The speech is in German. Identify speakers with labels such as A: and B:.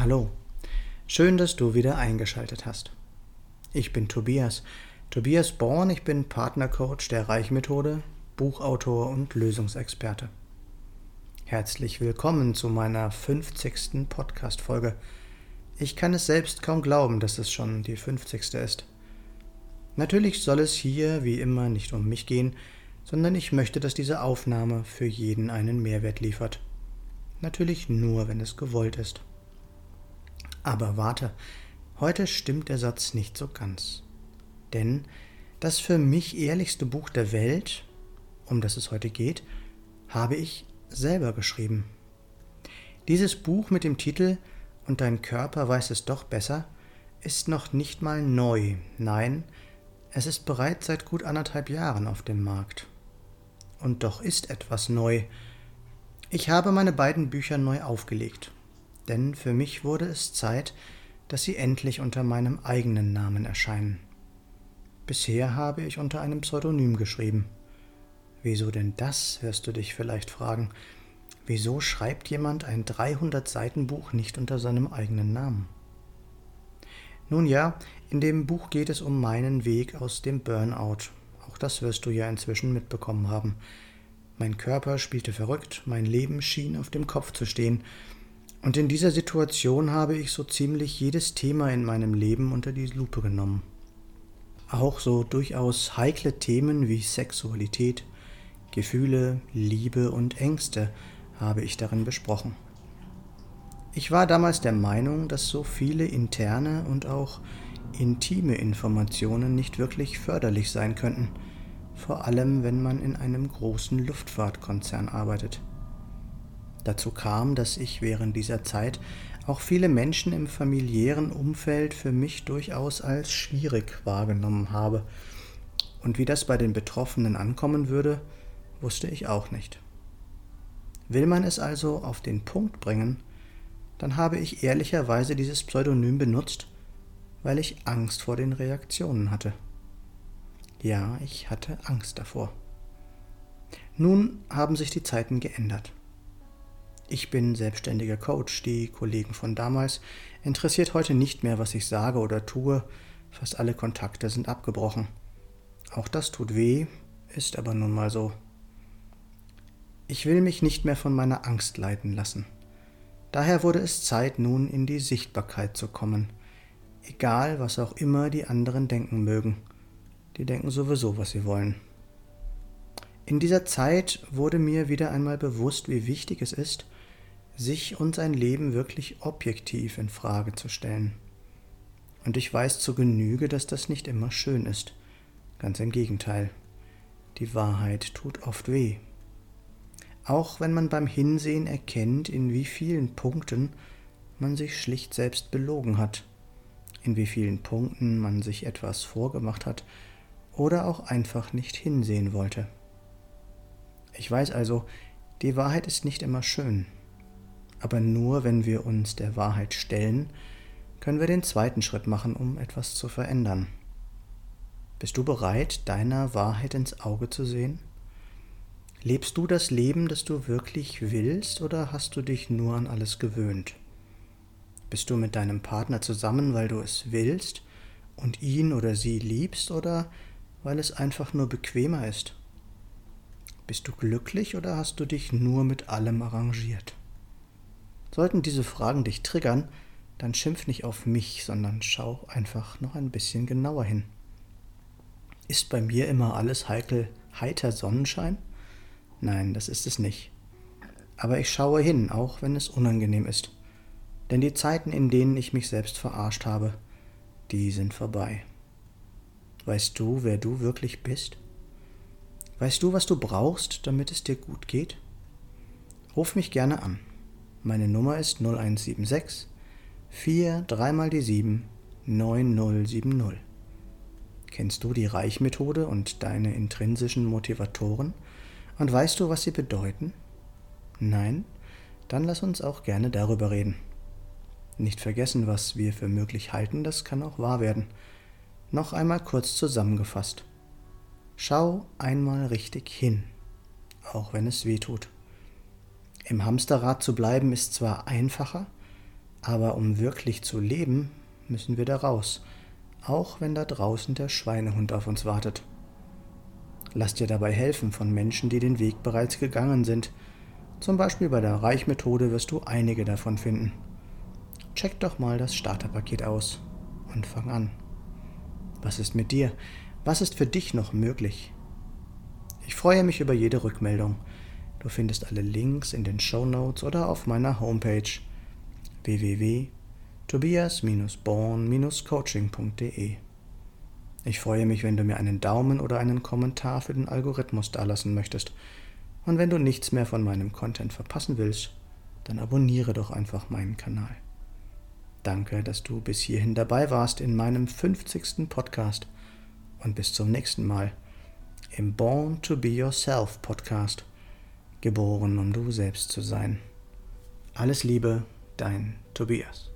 A: Hallo, schön, dass du wieder eingeschaltet hast. Ich bin Tobias, Tobias Born, ich bin Partnercoach der Reichmethode, Buchautor und Lösungsexperte. Herzlich willkommen zu meiner 50. Podcast-Folge. Ich kann es selbst kaum glauben, dass es schon die 50. ist. Natürlich soll es hier, wie immer, nicht um mich gehen, sondern ich möchte, dass diese Aufnahme für jeden einen Mehrwert liefert. Natürlich nur, wenn es gewollt ist. Aber warte, heute stimmt der Satz nicht so ganz. Denn das für mich ehrlichste Buch der Welt, um das es heute geht, habe ich selber geschrieben. Dieses Buch mit dem Titel Und dein Körper weiß es doch besser ist noch nicht mal neu, nein, es ist bereits seit gut anderthalb Jahren auf dem Markt. Und doch ist etwas neu. Ich habe meine beiden Bücher neu aufgelegt denn für mich wurde es Zeit, dass sie endlich unter meinem eigenen Namen erscheinen. Bisher habe ich unter einem Pseudonym geschrieben. Wieso denn das, wirst du dich vielleicht fragen. Wieso schreibt jemand ein 300 Seiten Buch nicht unter seinem eigenen Namen? Nun ja, in dem Buch geht es um meinen Weg aus dem Burnout. Auch das wirst du ja inzwischen mitbekommen haben. Mein Körper spielte verrückt, mein Leben schien auf dem Kopf zu stehen, und in dieser Situation habe ich so ziemlich jedes Thema in meinem Leben unter die Lupe genommen. Auch so durchaus heikle Themen wie Sexualität, Gefühle, Liebe und Ängste habe ich darin besprochen. Ich war damals der Meinung, dass so viele interne und auch intime Informationen nicht wirklich förderlich sein könnten, vor allem wenn man in einem großen Luftfahrtkonzern arbeitet. Dazu kam, dass ich während dieser Zeit auch viele Menschen im familiären Umfeld für mich durchaus als schwierig wahrgenommen habe. Und wie das bei den Betroffenen ankommen würde, wusste ich auch nicht. Will man es also auf den Punkt bringen, dann habe ich ehrlicherweise dieses Pseudonym benutzt, weil ich Angst vor den Reaktionen hatte. Ja, ich hatte Angst davor. Nun haben sich die Zeiten geändert. Ich bin selbstständiger Coach. Die Kollegen von damals interessiert heute nicht mehr, was ich sage oder tue. Fast alle Kontakte sind abgebrochen. Auch das tut weh, ist aber nun mal so. Ich will mich nicht mehr von meiner Angst leiten lassen. Daher wurde es Zeit, nun in die Sichtbarkeit zu kommen. Egal, was auch immer die anderen denken mögen. Die denken sowieso, was sie wollen. In dieser Zeit wurde mir wieder einmal bewusst, wie wichtig es ist, sich und sein Leben wirklich objektiv in Frage zu stellen. Und ich weiß zu Genüge, dass das nicht immer schön ist. Ganz im Gegenteil. Die Wahrheit tut oft weh. Auch wenn man beim Hinsehen erkennt, in wie vielen Punkten man sich schlicht selbst belogen hat, in wie vielen Punkten man sich etwas vorgemacht hat oder auch einfach nicht hinsehen wollte. Ich weiß also, die Wahrheit ist nicht immer schön, aber nur wenn wir uns der Wahrheit stellen, können wir den zweiten Schritt machen, um etwas zu verändern. Bist du bereit, deiner Wahrheit ins Auge zu sehen? Lebst du das Leben, das du wirklich willst, oder hast du dich nur an alles gewöhnt? Bist du mit deinem Partner zusammen, weil du es willst und ihn oder sie liebst, oder weil es einfach nur bequemer ist? Bist du glücklich oder hast du dich nur mit allem arrangiert? Sollten diese Fragen dich triggern, dann schimpf nicht auf mich, sondern schau einfach noch ein bisschen genauer hin. Ist bei mir immer alles heikel heiter Sonnenschein? Nein, das ist es nicht. Aber ich schaue hin, auch wenn es unangenehm ist. Denn die Zeiten, in denen ich mich selbst verarscht habe, die sind vorbei. Weißt du, wer du wirklich bist? Weißt du, was du brauchst, damit es dir gut geht? Ruf mich gerne an. Meine Nummer ist 0176 4 3 mal die 7 9070. Kennst du die Reichmethode und deine intrinsischen Motivatoren? Und weißt du, was sie bedeuten? Nein? Dann lass uns auch gerne darüber reden. Nicht vergessen, was wir für möglich halten, das kann auch wahr werden. Noch einmal kurz zusammengefasst. Schau einmal richtig hin, auch wenn es weh tut. Im Hamsterrad zu bleiben ist zwar einfacher, Aber um wirklich zu leben, müssen wir da raus, auch wenn da draußen der Schweinehund auf uns wartet. Lass dir dabei helfen von Menschen, die den Weg bereits gegangen sind. Zum Beispiel bei der Reichmethode wirst du einige davon finden. Check doch mal das Starterpaket aus und fang an. Was ist mit dir? Was ist für dich noch möglich? Ich freue mich über jede Rückmeldung. Du findest alle Links in den Show Notes oder auf meiner Homepage www.tobias-born-coaching.de. Ich freue mich, wenn du mir einen Daumen oder einen Kommentar für den Algorithmus dalassen möchtest. Und wenn du nichts mehr von meinem Content verpassen willst, dann abonniere doch einfach meinen Kanal. Danke, dass du bis hierhin dabei warst in meinem 50. Podcast und bis zum nächsten Mal im Born to Be Yourself Podcast, geboren, um du selbst zu sein. Alles Liebe, dein Tobias.